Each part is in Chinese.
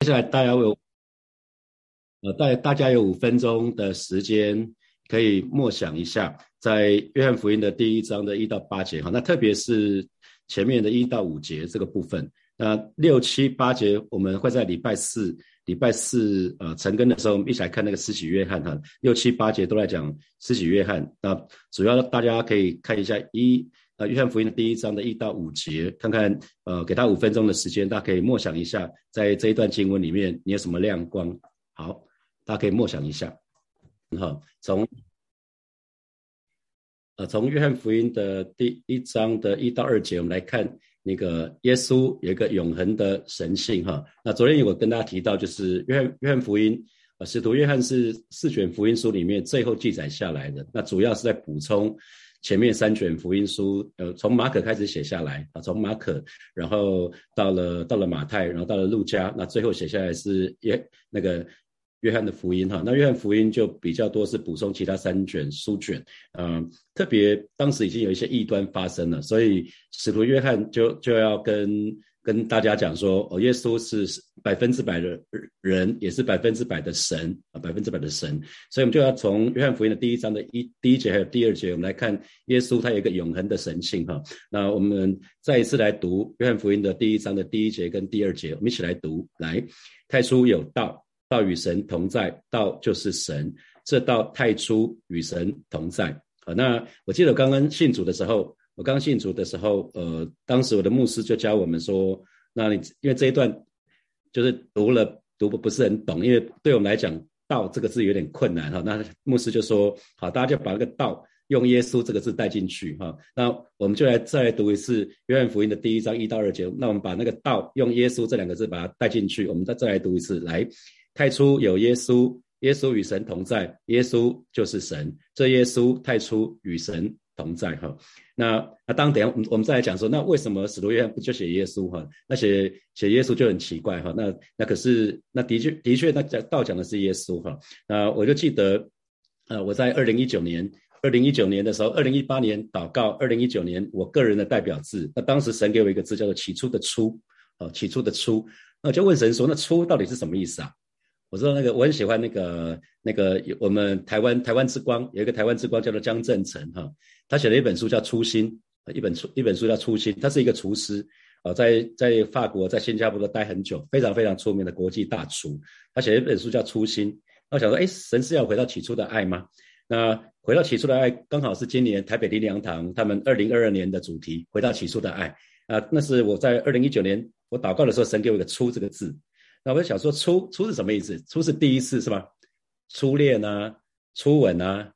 接下来大家有，呃，大大家有五分钟的时间可以默想一下，在约翰福音的第一章的一到八节哈，那特别是前面的一到五节这个部分，那六七八节我们会在礼拜四礼拜四呃晨更的时候，我们一起来看那个施洗约翰哈，六七八节都在讲施洗约翰，那主要大家可以看一下一。呃，约翰福音第一章的一到五节，看看，呃，给他五分钟的时间，大家可以默想一下，在这一段经文里面，你有什么亮光？好，大家可以默想一下。好，从，呃，从约翰福音的第一章的一到二节，我们来看那个耶稣有一个永恒的神性。哈，那昨天有跟大家提到，就是约翰约翰福音，呃，使徒约翰是四卷福音书里面最后记载下来的，那主要是在补充。前面三卷福音书，呃，从马可开始写下来啊，从马可，然后到了到了马太，然后到了路加，那最后写下来是约那个约翰的福音哈。那约翰福音就比较多是补充其他三卷书卷，嗯，特别当时已经有一些异端发生了，所以使徒约翰就就要跟。跟大家讲说，哦，耶稣是百分之百的人，也是百分之百的神啊，百分之百的神。所以，我们就要从约翰福音的第一章的一第一节还有第二节，我们来看耶稣他有一个永恒的神性哈。那我们再一次来读约翰福音的第一章的第一节跟第二节，我们一起来读。来，太初有道，道与神同在，道就是神。这道太初与神同在。好，那我记得刚刚信主的时候。我刚信主的时候，呃，当时我的牧师就教我们说，那你因为这一段就是读了读不不是很懂，因为对我们来讲“道”这个字有点困难哈。那牧师就说，好，大家就把那个“道”用“耶稣”这个字带进去哈。那我们就来再来读一次约翰福音的第一章一到二节。那我们把那个“道”用“耶稣”这两个字把它带进去，我们再再来读一次。来，太初有耶稣，耶稣与神同在，耶稣就是神。这耶稣太初与神同在哈。那那当等下我们我们再来讲说，那为什么使徒约翰不就写耶稣哈？那写写耶稣就很奇怪哈。那那可是那的确的确，那讲道讲的是耶稣哈。那我就记得，呃，我在二零一九年二零一九年的时候，二零一八年祷告，二零一九年我个人的代表字，那当时神给我一个字叫做起初的初，哦，起初的初，那我就问神说，那初到底是什么意思啊？我知道那个我很喜欢那个那个我们台湾台湾之光有一个台湾之光叫做江正成哈。他写了一本书叫《初心》，一本书一本书叫《初心》。他是一个厨师，啊，在在法国、在新加坡都待很久，非常非常出名的国际大厨。他写了一本书叫《初心》。我想说，哎，神是要回到起初的爱吗？那回到起初的爱，刚好是今年台北林良堂他们二零二二年的主题，回到起初的爱。啊，那是我在二零一九年我祷告的时候，神给我一个“初”这个字。那我就想说，“初”“初”是什么意思？“初”是第一次是吧？初恋啊，初吻啊，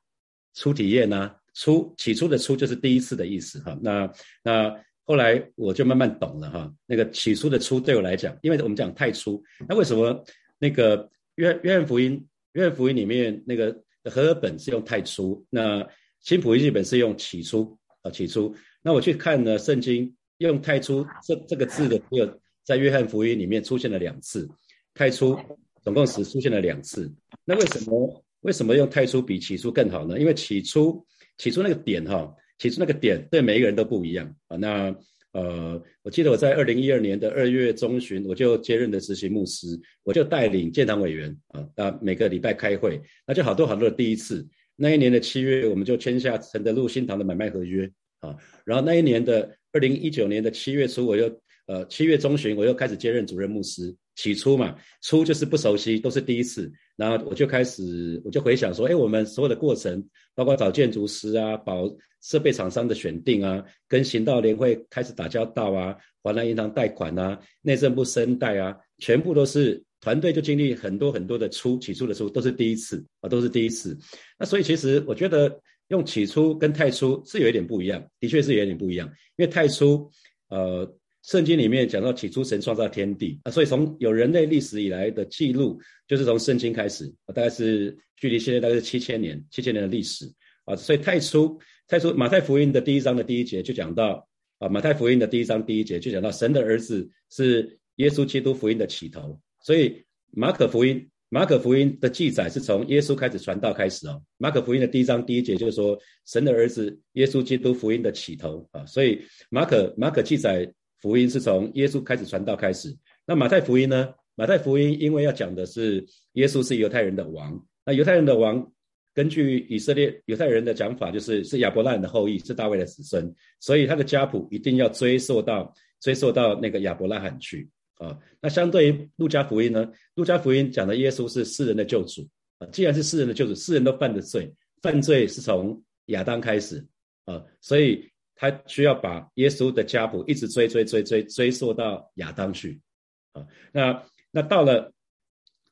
初体验啊。初起初的初就是第一次的意思哈，那那后来我就慢慢懂了哈，那个起初的初对我来讲，因为我们讲太初，那为什么那个约约翰福音约翰福音里面那个和合本是用太初，那新普音译本是用起初啊起初，那我去看呢圣经用太初这这个字的只有在约翰福音里面出现了两次，太初总共只出现了两次，那为什么为什么用太初比起初更好呢？因为起初。起初那个点哈，起初那个点对每一个人都不一样啊。那呃，我记得我在二零一二年的二月中旬，我就接任的实习牧师，我就带领建堂委员啊，那每个礼拜开会，那就好多好多的第一次。那一年的七月，我们就签下承德路新堂的买卖合约啊。然后那一年的二零一九年的七月初，我又呃七月中旬，我又开始接任主任牧师。起初嘛，初就是不熟悉，都是第一次。然后我就开始，我就回想说，哎，我们所有的过程，包括找建筑师啊，保设备厂商的选定啊，跟行道联会开始打交道啊，华南银行贷款啊，内政部申贷啊，全部都是团队就经历很多很多的初，起初的初都是第一次啊，都是第一次。那所以其实我觉得用起初跟太初是有一点不一样，的确是有点不一样，因为太初，呃。圣经里面讲到起初神创造天地啊，所以从有人类历史以来的记录，就是从圣经开始大概是距离现在大概是七千年，七千年的历史啊。所以太初，太初马太福音的第一章的第一节就讲到啊，马太福音的第一章第一节就讲到神的儿子是耶稣基督福音的起头。所以马可福音，马可福音的记载是从耶稣开始传道开始哦。马可福音的第一章第一节就是说神的儿子耶稣基督福音的起头啊。所以马可马可记载。福音是从耶稣开始传道开始。那马太福音呢？马太福音因为要讲的是耶稣是犹太人的王，那犹太人的王根据以色列犹太人的讲法，就是是亚伯拉罕的后裔，是大卫的子孙，所以他的家谱一定要追溯到追溯到那个亚伯拉罕去啊。那相对于路加福音呢，路加福音讲的耶稣是世人的救主啊。既然是世人的救主，世人都犯的罪，犯罪是从亚当开始啊，所以他需要把耶稣的家谱一直追追追追追溯到亚当去啊。那那到了，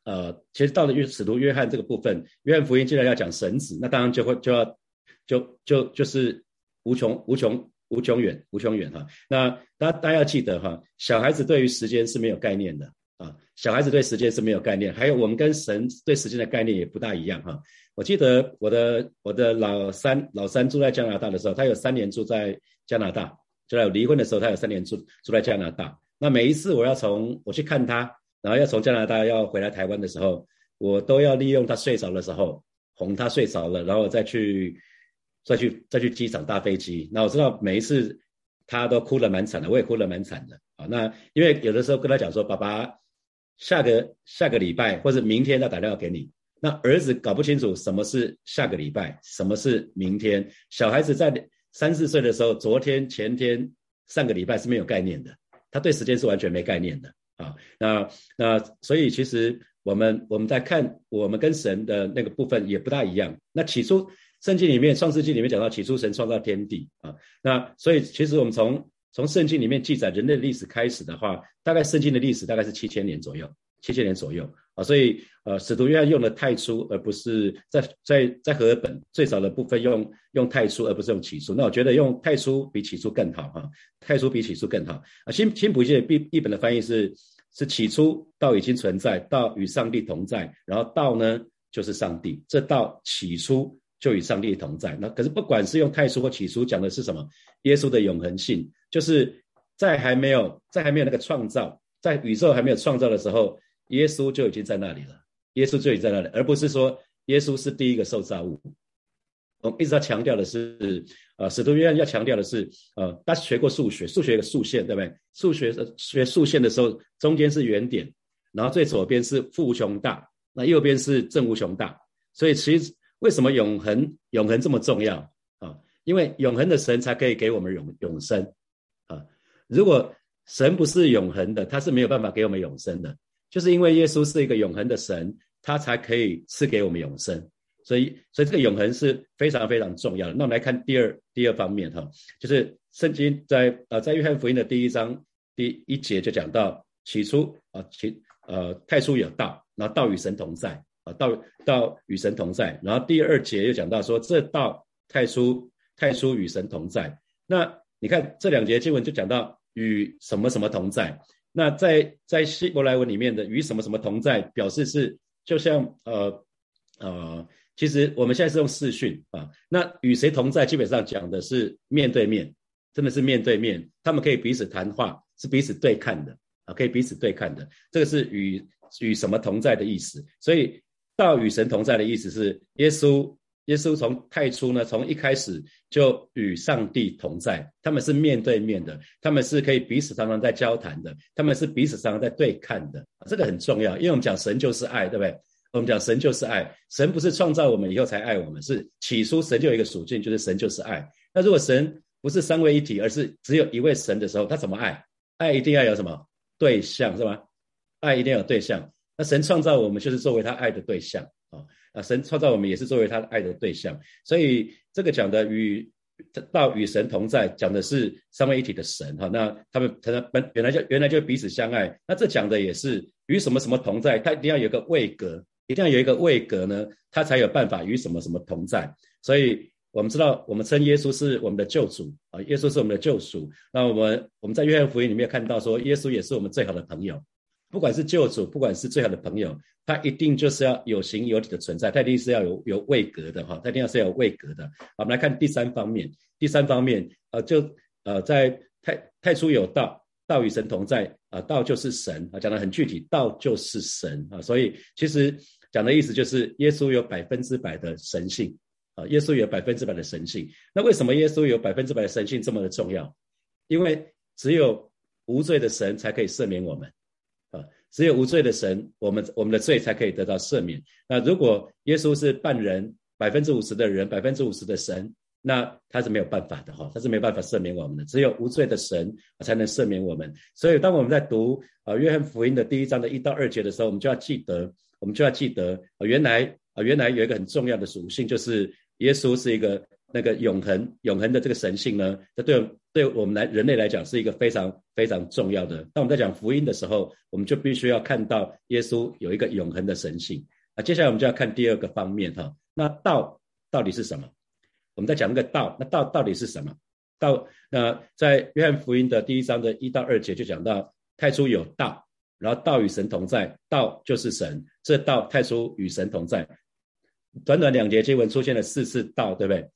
呃，其实到了约使徒约翰这个部分，约翰福音既然要讲神子，那当然就会就要就就就是无穷无穷无穷远无穷远哈。那大家大家要记得哈，小孩子对于时间是没有概念的啊，小孩子对时间是没有概念，还有我们跟神对时间的概念也不大一样哈。我记得我的我的老三老三住在加拿大的时候，他有三年住在加拿大，就在离婚的时候，他有三年住住在加拿大。那每一次我要从我去看他。然后要从加拿大要回来台湾的时候，我都要利用他睡着的时候哄他睡着了，然后再去再去再去机场搭飞机。那我知道每一次他都哭得蛮惨的，我也哭得蛮惨的啊。那因为有的时候跟他讲说，爸爸下个下个礼拜或者明天再打电话给你。那儿子搞不清楚什么是下个礼拜，什么是明天。小孩子在三四岁的时候，昨天、前天、上个礼拜是没有概念的，他对时间是完全没概念的。啊，那那所以其实我们我们在看我们跟神的那个部分也不大一样。那起初圣经里面创世纪里面讲到起初神创造天地啊，那所以其实我们从从圣经里面记载人类历史开始的话，大概圣经的历史大概是七千年左右，七千年左右啊，所以呃使徒约翰用的太初而不是在在在和本最早的部分用用太初而不是用起初，那我觉得用太初比起初更好哈，太初比起初更好啊。新新普界译译本的翻译是。是起初道已经存在，道与上帝同在，然后道呢就是上帝，这道起初就与上帝同在。那可是不管是用太初或起初讲的是什么，耶稣的永恒性，就是在还没有在还没有那个创造，在宇宙还没有创造的时候，耶稣就已经在那里了，耶稣就已经在那里，而不是说耶稣是第一个受造物。我们一直在强调的是，呃，使徒约翰要强调的是，呃，大学过数学，数学有个数线，对不对？数学学数线的时候，中间是原点，然后最左边是负无穷大，那右边是正无穷大。所以其实为什么永恒永恒这么重要啊？因为永恒的神才可以给我们永永生。如果神不是永恒的，他是没有办法给我们永生的。就是因为耶稣是一个永恒的神，他才可以赐给我们永生。所以，所以这个永恒是非常非常重要的。那我们来看第二第二方面哈，就是圣经在呃在约翰福音的第一章第一节就讲到起初啊起呃太初有道，然后道与神同在啊道道与神同在，然后第二节又讲到说这道太初太初与神同在。那你看这两节经文就讲到与什么什么同在。那在在希伯来文里面的与什么什么同在，表示是就像呃呃。其实我们现在是用视讯啊，那与谁同在，基本上讲的是面对面，真的是面对面，他们可以彼此谈话，是彼此对看的啊，可以彼此对看的，这个是与与什么同在的意思。所以道与神同在的意思是，耶稣耶稣从太初呢，从一开始就与上帝同在，他们是面对面的，他们是可以彼此常常在交谈的，他们是彼此常常在对看的，这个很重要，因为我们讲神就是爱，对不对？我们讲神就是爱，神不是创造我们以后才爱我们，是起初神就有一个属性，就是神就是爱。那如果神不是三位一体，而是只有一位神的时候，他怎么爱？爱一定要有什么对象，是吗？爱一定要有对象。那神创造我们就是作为他爱的对象啊啊！神创造我们也是作为他的爱的对象。所以这个讲的与到与神同在，讲的是三位一体的神哈。那他们可能本原来就原来就彼此相爱。那这讲的也是与什么什么同在，他一定要有个位格。一定要有一个位格呢，他才有办法与什么什么同在。所以我们知道，我们称耶稣是我们的救主啊，耶稣是我们的救赎。那我们我们在约翰福音里面看到说，耶稣也是我们最好的朋友。不管是救主，不管是最好的朋友，他一定就是要有形有体的存在，他一定是要有有位格的哈，他一定要是有位格的。我们来看第三方面，第三方面呃，就呃在太太初有道，道与神同在啊，道就是神啊，讲的很具体，道就是神啊，所以其实。讲的意思就是，耶稣有百分之百的神性啊，耶稣有百分之百的神性。那为什么耶稣有百分之百的神性这么的重要？因为只有无罪的神才可以赦免我们，只有无罪的神，我们我们的罪才可以得到赦免。那如果耶稣是半人，百分之五十的人，百分之五十的神，那他是没有办法的哈，他是没有办法赦免我们的。只有无罪的神才能赦免我们。所以当我们在读啊约翰福音的第一章的一到二节的时候，我们就要记得，我们就要记得啊原来啊原来有一个很重要的属性，就是耶稣是一个。那个永恒、永恒的这个神性呢，这对对我们来人类来讲是一个非常非常重要的。当我们在讲福音的时候，我们就必须要看到耶稣有一个永恒的神性。那接下来我们就要看第二个方面哈，那道到底是什么？我们在讲那个道，那道到底是什么？道那在约翰福音的第一章的一到二节就讲到，太初有道，然后道与神同在，道就是神，这道太初与神同在。短短两节经文出现了四次道，对不对？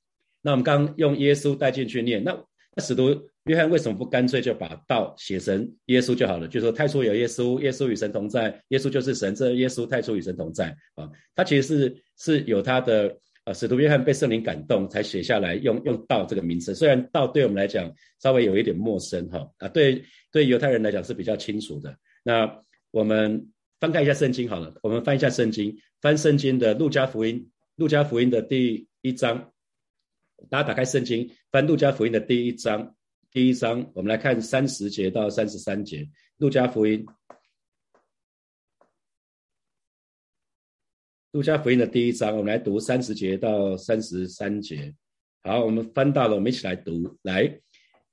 那我们刚用耶稣带进去念，那那使徒约翰为什么不干脆就把道写成耶稣就好了？就说太初有耶稣，耶稣与神同在，耶稣就是神，这耶稣太初与神同在啊。他其实是是有他的啊，使徒约翰被圣灵感动才写下来，用用道这个名词。虽然道对我们来讲稍微有一点陌生哈啊，对对犹太人来讲是比较清楚的。那我们翻看一下圣经好了，我们翻一下圣经，翻圣经的路加福音，路加福音的第一章。大家打开圣经，翻路加福音的第一章，第一章，我们来看三十节到三十三节。路加福音，路加福音的第一章，我们来读三十节到三十三节。好，我们翻到了，我们一起来读。来，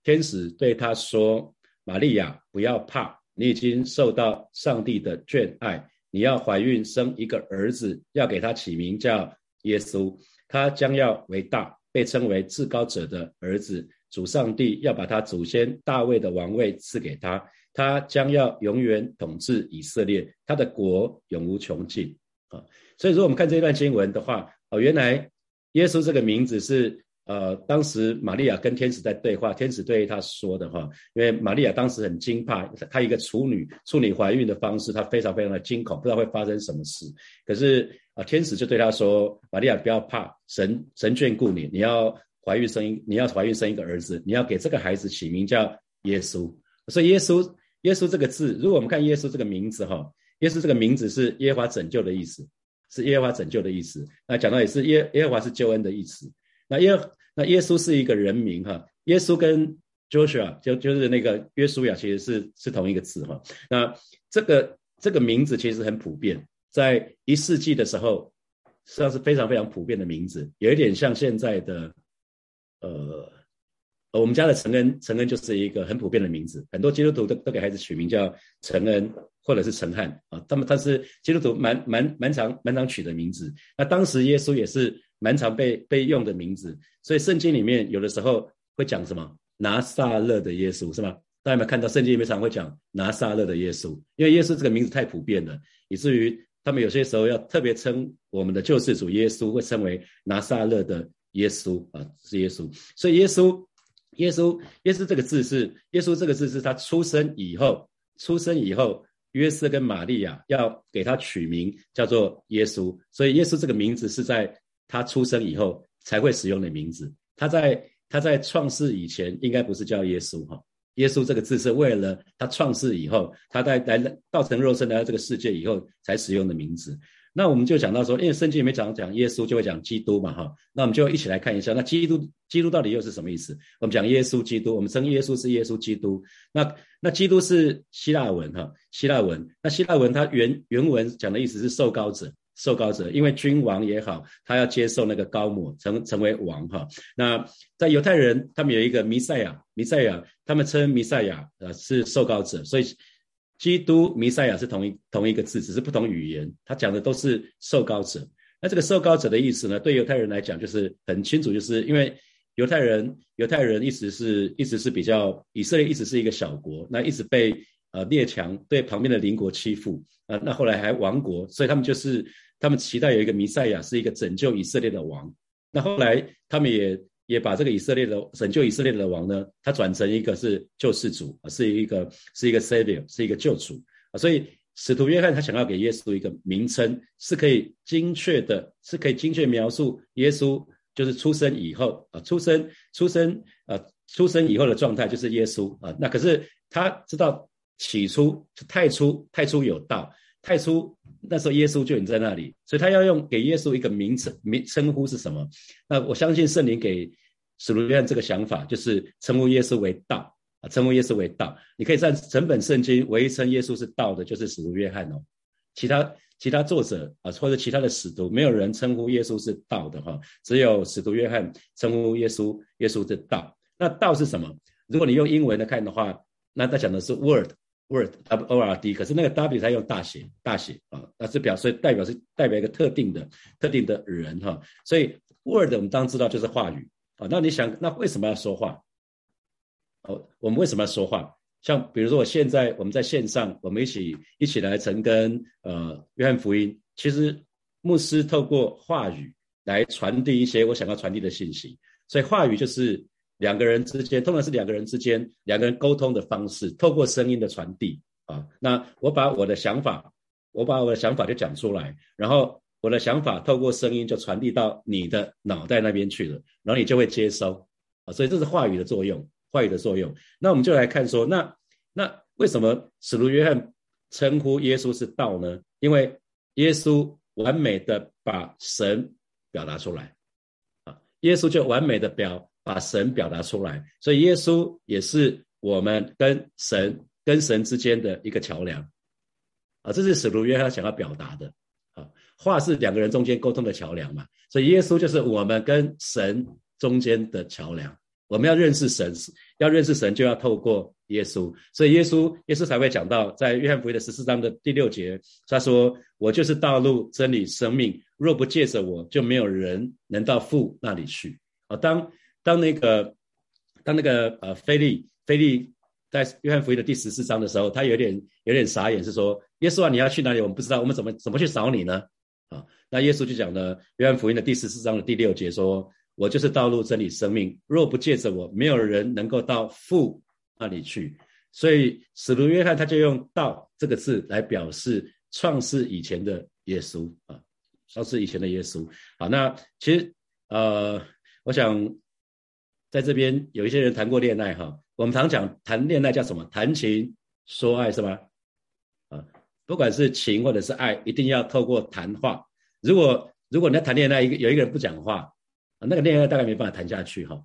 天使对他说：“玛利亚，不要怕，你已经受到上帝的眷爱，你要怀孕生一个儿子，要给他起名叫耶稣，他将要为大。”被称为至高者的儿子，主上帝要把他祖先大卫的王位赐给他，他将要永远统治以色列，他的国永无穷尽。啊，所以说我们看这一段经文的话，哦，原来耶稣这个名字是呃，当时玛利亚跟天使在对话，天使对他说的话，因为玛利亚当时很惊怕，她一个处女，处女怀孕的方式，她非常非常的惊恐，不知道会发生什么事，可是啊。天使就对他说：“玛利亚，不要怕，神神眷顾你，你要怀孕生一，你要怀孕生一个儿子，你要给这个孩子起名叫耶稣。所以耶稣，耶稣这个字，如果我们看耶稣这个名字，哈，耶稣这个名字是耶和华拯救的意思，是耶和华拯救的意思。那讲到也是耶耶和华是救恩的意思。那耶那耶稣是一个人名，哈，耶稣跟 Joshua 就就是那个约书亚其实是是同一个字，哈。那这个这个名字其实很普遍。”在一世纪的时候，实际上是非常非常普遍的名字，有一点像现在的，呃，我们家的陈恩，陈恩就是一个很普遍的名字，很多基督徒都都给孩子取名叫陈恩或者是陈汉啊，他们他是基督徒蛮蛮蛮常蛮常取的名字。那当时耶稣也是蛮常被被用的名字，所以圣经里面有的时候会讲什么拿撒勒的耶稣是吗？大家有没有看到圣经里面常会讲拿撒勒的耶稣？因为耶稣这个名字太普遍了，以至于。他们有些时候要特别称我们的救世主耶稣，会称为拿撒勒的耶稣啊，是耶稣。所以耶稣，耶稣，耶稣这个字是耶稣这个字是他出生以后，出生以后，约瑟跟玛利亚要给他取名叫做耶稣。所以耶稣这个名字是在他出生以后才会使用的名字。他在他在创世以前应该不是叫耶稣哈。耶稣这个字是为了他创世以后，他在来道成肉身来到这个世界以后才使用的名字。那我们就讲到说，因为圣经里面讲讲耶稣，就会讲基督嘛，哈。那我们就一起来看一下，那基督基督到底又是什么意思？我们讲耶稣基督，我们称耶稣是耶稣基督。那那基督是希腊文哈，希腊文。那希腊文它原原文讲的意思是受膏者。受膏者，因为君王也好，他要接受那个高抹，成成为王哈。那在犹太人，他们有一个弥赛亚，弥赛亚，他们称弥赛亚呃是受膏者，所以基督弥赛亚是同一同一个字，只是不同语言，他讲的都是受膏者。那这个受膏者的意思呢，对犹太人来讲就是很清楚，就是因为犹太人犹太人一直是一直是比较以色列一直是一个小国，那一直被呃列强对旁边的邻国欺负啊，那后来还亡国，所以他们就是。他们期待有一个弥赛亚，是一个拯救以色列的王。那后来他们也也把这个以色列的拯救以色列的王呢，他转成一个是救世主，是一个是一个 savior，是一个救主啊。所以使徒约翰他想要给耶稣一个名称，是可以精确的，是可以精确描述耶稣就是出生以后啊，出生出生啊，出生以后的状态就是耶稣啊。那可是他知道起初太初太初有道，太初那时候耶稣就已经在那里，所以他要用给耶稣一个名称名称呼是什么？那我相信圣灵给使徒约翰这个想法，就是称呼耶稣为道啊，称呼耶稣为道。你可以在整本圣经唯一称耶稣是道的，就是使徒约翰哦，其他。其他作者啊，或者其他的使徒，没有人称呼耶稣是道的哈，只有使徒约翰称呼耶稣，耶稣是道。那道是什么？如果你用英文来看的话，那他讲的是 Word Word W O R D，可是那个 w 它用大写，大写啊，那是表示代表是代表一个特定的特定的人哈。所以 word 我们当然知道就是话语啊。那你想，那为什么要说话？哦，我们为什么要说话？像比如说，我现在我们在线上，我们一起一起来成根呃约翰福音。其实牧师透过话语来传递一些我想要传递的信息，所以话语就是两个人之间，通常是两个人之间两个人沟通的方式，透过声音的传递啊。那我把我的想法，我把我的想法就讲出来，然后我的想法透过声音就传递到你的脑袋那边去了，然后你就会接收啊。所以这是话语的作用。话语的作用，那我们就来看说，那那为什么使徒约翰称呼耶稣是道呢？因为耶稣完美的把神表达出来啊，耶稣就完美的表把神表达出来，所以耶稣也是我们跟神跟神之间的一个桥梁。啊，这是使徒约翰想要表达的。啊，话是两个人中间沟通的桥梁嘛，所以耶稣就是我们跟神中间的桥梁。我们要认识神，要认识神就要透过耶稣，所以耶稣耶稣才会讲到，在约翰福音的十四章的第六节，他说：“我就是道路、真理、生命，若不借着我，就没有人能到父那里去。”啊，当当那个当那个呃，菲利菲利在约翰福音的第十四章的时候，他有点有点傻眼，是说：“耶稣啊，你要去哪里？我们不知道，我们怎么怎么去找你呢？”啊，那耶稣就讲了约翰福音的第十四章的第六节说。我就是道路、真理、生命。若不借着我，没有人能够到父那里去。所以使徒约翰他就用“道”这个字来表示创世以前的耶稣啊，创世以前的耶稣。好，那其实呃，我想在这边有一些人谈过恋爱哈，我们常讲谈恋爱叫什么？谈情说爱是吗？啊，不管是情或者是爱，一定要透过谈话。如果如果你在谈恋爱，一个有一个人不讲话。啊，那个恋爱大概没办法谈下去哈。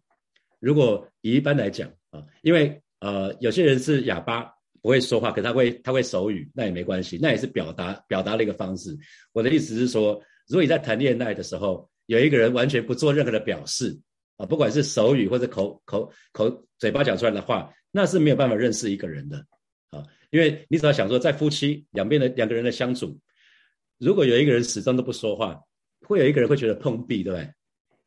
如果以一般来讲啊，因为呃有些人是哑巴不会说话，可他会他会手语，那也没关系，那也是表达表达的一个方式。我的意思是说，如果你在谈恋爱的时候，有一个人完全不做任何的表示啊，不管是手语或者口口口嘴巴讲出来的话，那是没有办法认识一个人的啊。因为你只要想说，在夫妻两边的两个人的相处，如果有一个人始终都不说话，会有一个人会觉得碰壁，对不对？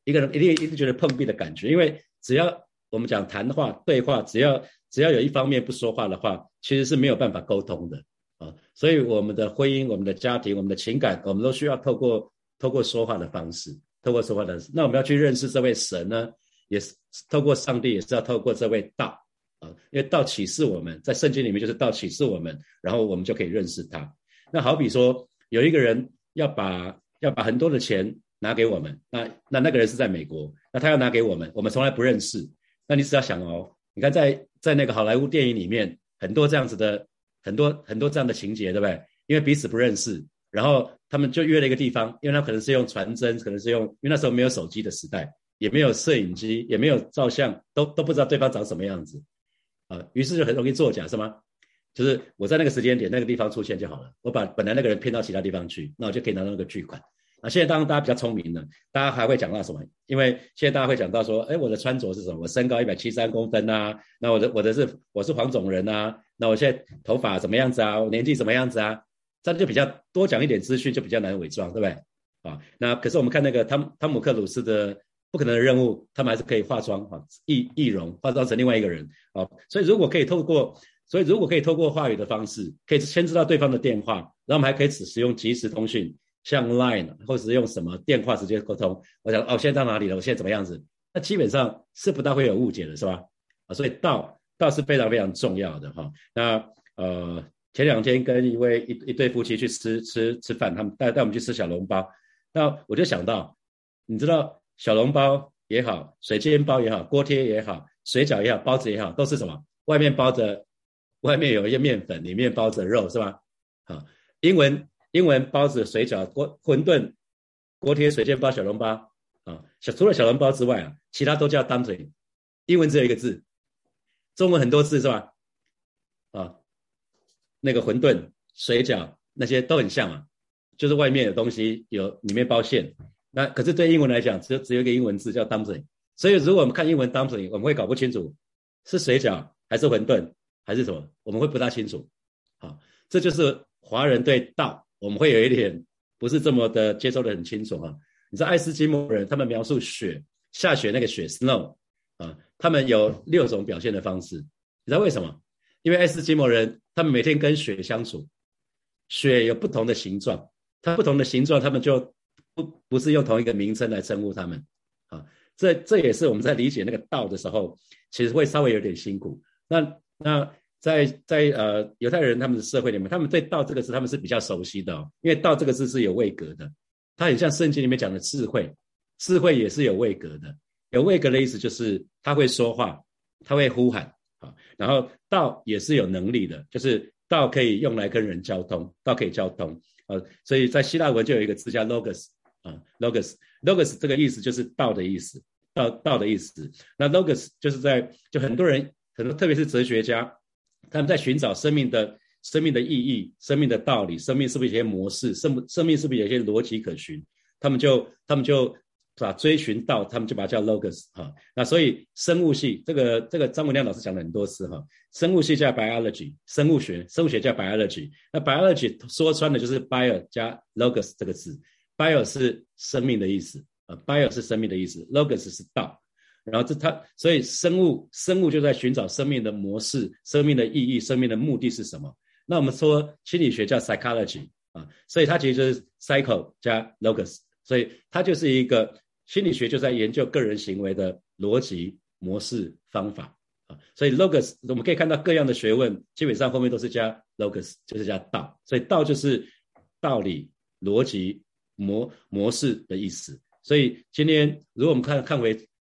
一个人一定一定觉得碰壁的感觉，因为只要我们讲谈话对话，只要只要有一方面不说话的话，其实是没有办法沟通的啊。所以我们的婚姻、我们的家庭、我们的情感，我们都需要透过透过说话的方式，透过说话的方式。那我们要去认识这位神呢，也是透过上帝，也是要透过这位道啊，因为道启示我们在圣经里面就是道启示我们，然后我们就可以认识他。那好比说有一个人要把要把很多的钱。拿给我们，那那那个人是在美国，那他要拿给我们，我们从来不认识。那你只要想哦，你看在在那个好莱坞电影里面，很多这样子的，很多很多这样的情节，对不对？因为彼此不认识，然后他们就约了一个地方，因为他可能是用传真，可能是用，因为那时候没有手机的时代，也没有摄影机，也没有照相，都都不知道对方长什么样子啊，于是就很容易作假，是吗？就是我在那个时间点那个地方出现就好了，我把本来那个人骗到其他地方去，那我就可以拿到那个巨款。啊，现在当然大家比较聪明了，大家还会讲到什么？因为现在大家会讲到说，哎，我的穿着是什么？我身高一百七十三公分呐，那我的我的是我是黄种人呐，那我现在头发怎么样子啊？我年纪怎么样子啊？这样就比较多讲一点资讯，就比较难伪装，对不对？啊，那可是我们看那个汤汤姆克鲁斯的不可能的任务，他们还是可以化妆啊，易易容化妆成另外一个人啊，所以如果可以透过，所以如果可以透过话语的方式，可以先知道对方的电话，然后我们还可以只使用即时通讯。像 Line 或者是用什么电话直接沟通，我想哦，现在到哪里了？我现在怎么样子？那基本上是不大会有误解的，是吧？啊，所以道道是非常非常重要的哈。那呃，前两天跟一位一一对夫妻去吃吃吃饭，他们带带我们去吃小笼包。那我就想到，你知道小笼包也好，水煎包也好，锅贴也好，水饺也好，包子也好，都是什么？外面包着外面有一些面粉，里面包着肉，是吧？好，英文英文包子、水饺、锅馄饨、锅贴、水煎包、小笼包啊，小除了小笼包之外啊，其他都叫 dumpling。英文只有一个字，中文很多字是吧？啊，那个馄饨、水饺那些都很像嘛，就是外面有东西，有里面包馅。那可是对英文来讲，只有只有一个英文字叫 dumpling。所以如果我们看英文 dumpling，我们会搞不清楚是水饺还是馄饨还是什么，我们会不大清楚。好，这就是华人对道，我们会有一点不是这么的接受的很清楚啊。你知道爱斯基摩人他们描述雪下雪那个雪 snow 啊，他们有六种表现的方式。你知道为什么？因为爱斯基摩人他们每天跟雪相处，雪有不同的形状，它不同的形状，他们就不不是用同一个名称来称呼他们啊。这这也是我们在理解那个道的时候，其实会稍微有点辛苦。那那在在呃犹太人他们的社会里面，他们对道这个字他们是比较熟悉的，因为道这个字是有位格的，它很像圣经里面讲的智慧，智慧也是有位格的。有位格的意思就是他会说话，他会呼喊。啊，然后道也是有能力的，就是道可以用来跟人交通，道可以交通，呃，所以在希腊文就有一个字叫 logos，啊，logos，logos 这个意思就是道的意思，道道的意思。那 logos 就是在就很多人很多特别是哲学家，他们在寻找生命的生命的意义、生命的道理，生命是不是有些模式，生生命是不是有些逻辑可循，他们就他们就。是吧？追寻到他们就把它叫 logos 哈。那所以生物系这个这个张文亮老师讲了很多次哈。生物系叫 biology，生物学，生物学叫 biology。那 biology 说穿的就是 bio 加 logos 这个字。bio 是生命的意思啊，bio 是生命的意思，logos 是道。然后这它所以生物生物就在寻找生命的模式、生命的意义、生命的目的是什么？那我们说心理学叫 psychology 啊，所以它其实就是 psycho 加 logos，所以它就是一个。心理学就在研究个人行为的逻辑模式方法啊，所以 logos 我们可以看到各样的学问，基本上后面都是加 logos，就是加道，所以道就是道理、逻辑、模模式的意思。所以今天如果我们看看回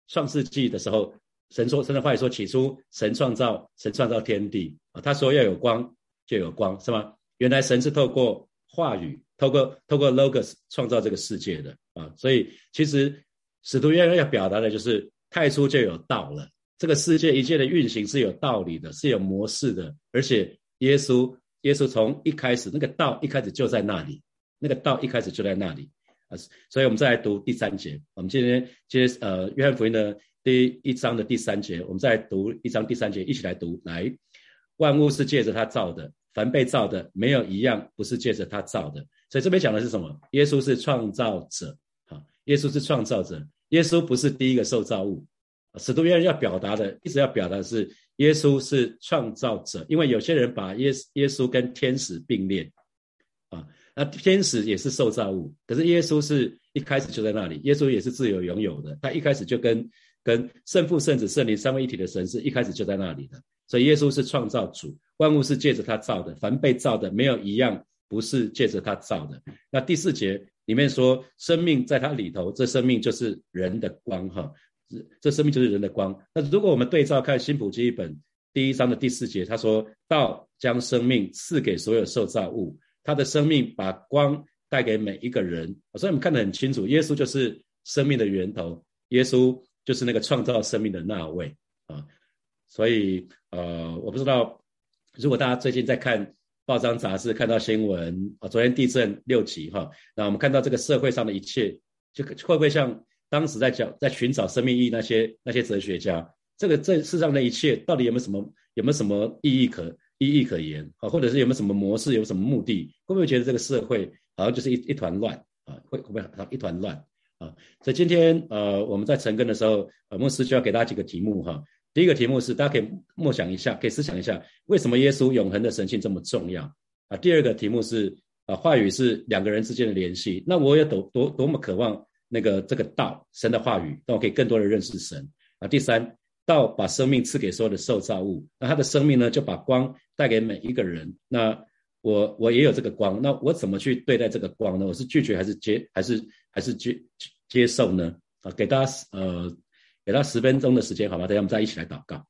创世纪的时候，神说神的话也说，起初神创造神创造天地啊，他说要有光就有光，是吗？原来神是透过话语。透过透过 logos 创造这个世界的啊，所以其实使徒约翰要表达的就是太初就有道了。这个世界一切的运行是有道理的，是有模式的，而且耶稣耶稣从一开始那个道一开始就在那里，那个道一开始就在那里啊。所以我们再来读第三节，我们今天接呃约翰福音的第一章的第三节，我们再读一章第三节，一起来读来，万物是借着他造的。凡被造的，没有一样不是借着他造的。所以这边讲的是什么？耶稣是创造者，哈，耶稣是创造者，耶稣不是第一个受造物。使徒约翰要表达的，一直要表达的是耶稣是创造者，因为有些人把耶耶稣跟天使并列，啊，那天使也是受造物，可是耶稣是一开始就在那里，耶稣也是自由拥有的，他一开始就跟跟圣父、圣子、圣灵三位一体的神是一开始就在那里的。所以耶稣是创造主，万物是借着他造的，凡被造的没有一样不是借着他造的。那第四节里面说，生命在他里头，这生命就是人的光，哈，这这生命就是人的光。那如果我们对照看新普记一本第一章的第四节，他说道将生命赐给所有受造物，他的生命把光带给每一个人。所以我们看得很清楚，耶稣就是生命的源头，耶稣就是那个创造生命的那位啊。所以，呃，我不知道，如果大家最近在看报章杂志，看到新闻啊，昨天地震六级哈，那我们看到这个社会上的一切，就会不会像当时在讲在寻找生命意义那些那些哲学家，这个这世上的一切到底有没有什么有没有什么意义可意义可言啊？或者是有没有什么模式，有什么目的？会不会觉得这个社会好像就是一一团乱啊？会会不会一团乱啊？所以今天呃，我们在成根的时候，呃，牧师就要给大家几个题目哈。第一个题目是，大家可以默想一下，可以思想一下，为什么耶稣永恒的神性这么重要啊？第二个题目是，啊，话语是两个人之间的联系，那我有多多多么渴望那个这个道神的话语，让我可以更多的认识神啊。第三，道把生命赐给所有的受造物，那他的生命呢，就把光带给每一个人。那我我也有这个光，那我怎么去对待这个光呢？我是拒绝还是接还是还是接接受呢？啊，给大家呃。给他十分钟的时间，好吗？等下我们再一起来祷告。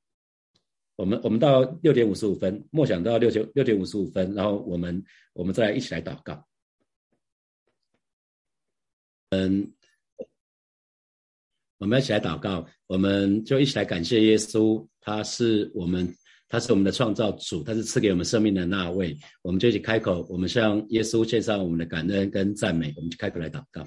我们我们到六点五十五分，默想到六九六点五十五分，然后我们我们再来一起来祷告。嗯，我们一起来祷告，我们就一起来感谢耶稣，他是我们，他是我们的创造主，他是赐给我们生命的那位。我们就一起开口，我们向耶稣献上我们的感恩跟赞美。我们就开口来祷告，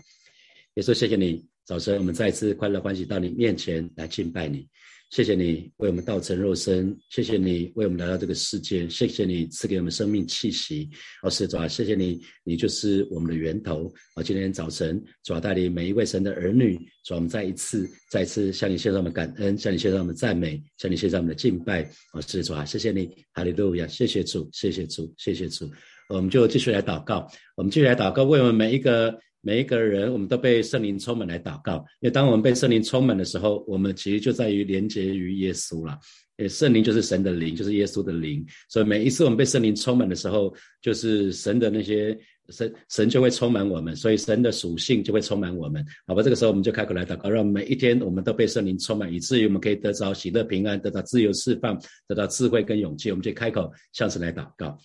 耶稣，谢谢你，早晨我们再一次快乐欢喜到你面前来敬拜你。谢谢你为我们道成肉身，谢谢你为我们来到这个世界，谢谢你赐给我们生命气息。哦，是主啊，谢谢你，你就是我们的源头。哦，今天早晨主啊，带领每一位神的儿女，主啊，我们再一次、再一次向你献上我们感恩，向你献上我们赞美，向你献上我们的敬拜。哦，是主啊，谢谢你，哈利路亚，谢谢主，谢谢主，谢谢主。我们就继续来祷告，我们继续来祷告，为我们每一个。每一个人，我们都被圣灵充满来祷告。因为当我们被圣灵充满的时候，我们其实就在于连接于耶稣了。诶，圣灵就是神的灵，就是耶稣的灵。所以每一次我们被圣灵充满的时候，就是神的那些神神就会充满我们，所以神的属性就会充满我们。好吧，这个时候我们就开口来祷告，让每一天我们都被圣灵充满，以至于我们可以得着喜乐平安，得到自由释放，得到智慧跟勇气。我们就开口向神来祷告。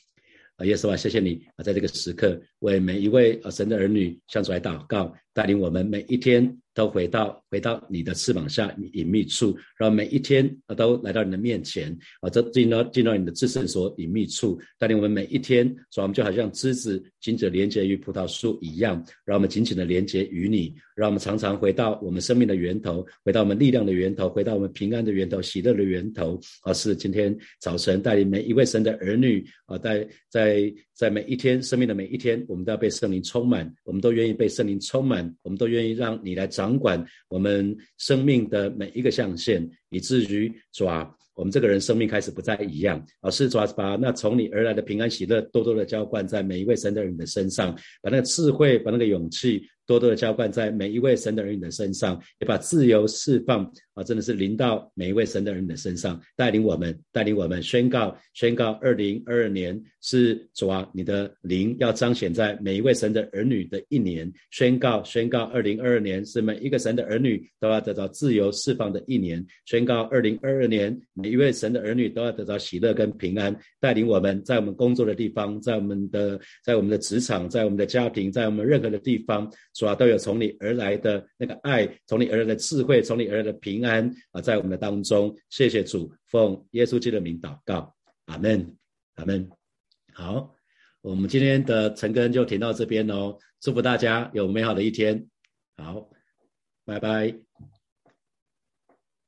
啊，耶稣啊，谢谢你啊，在这个时刻为每一位啊神的儿女向主来祷告，带领我们每一天。都回到回到你的翅膀下隐秘处，让每一天啊都来到你的面前啊，这进到进到你的至圣所隐秘处，带领我们每一天，所以我们就好像枝子紧紧连接于葡萄树一样，让我们紧紧的连接于你，让我们常常回到我们生命的源头，回到我们力量的源头，回到我们平安的源头，喜乐的源头。而是今天早晨带领每一位神的儿女啊，在在在每一天生命的每一天，我们都要被圣灵充满，我们都愿意被圣灵充满，我们都愿意让你来。掌管我们生命的每一个象限，以至于抓我们这个人生命开始不再一样，而是抓把那从你而来的平安喜乐多多的浇灌在每一位神的人的身上，把那个智慧，把那个勇气。多多的浇灌在每一位神的儿女的身上，也把自由释放真的是临到每一位神的儿女的身上，带领我们，带领我们宣告，宣告二零二二年是主啊，你的灵要彰显在每一位神的儿女的一年，宣告，宣告二零二二年是每一个神的儿女都要得到自由释放的一年，宣告二零二二年每一位神的儿女都要得到喜乐跟平安，带领我们在我们工作的地方，在我们的在我们的职场，在我们的家庭，在我们任何的地方。主啊，都有从你而来的那个爱，从你而来的智慧，从你而来的平安安啊，在我们的当中。谢谢主，奉耶稣基督的名祷告，阿门，阿门。好，我们今天的晨更就停到这边哦。祝福大家有美好的一天。好，拜拜。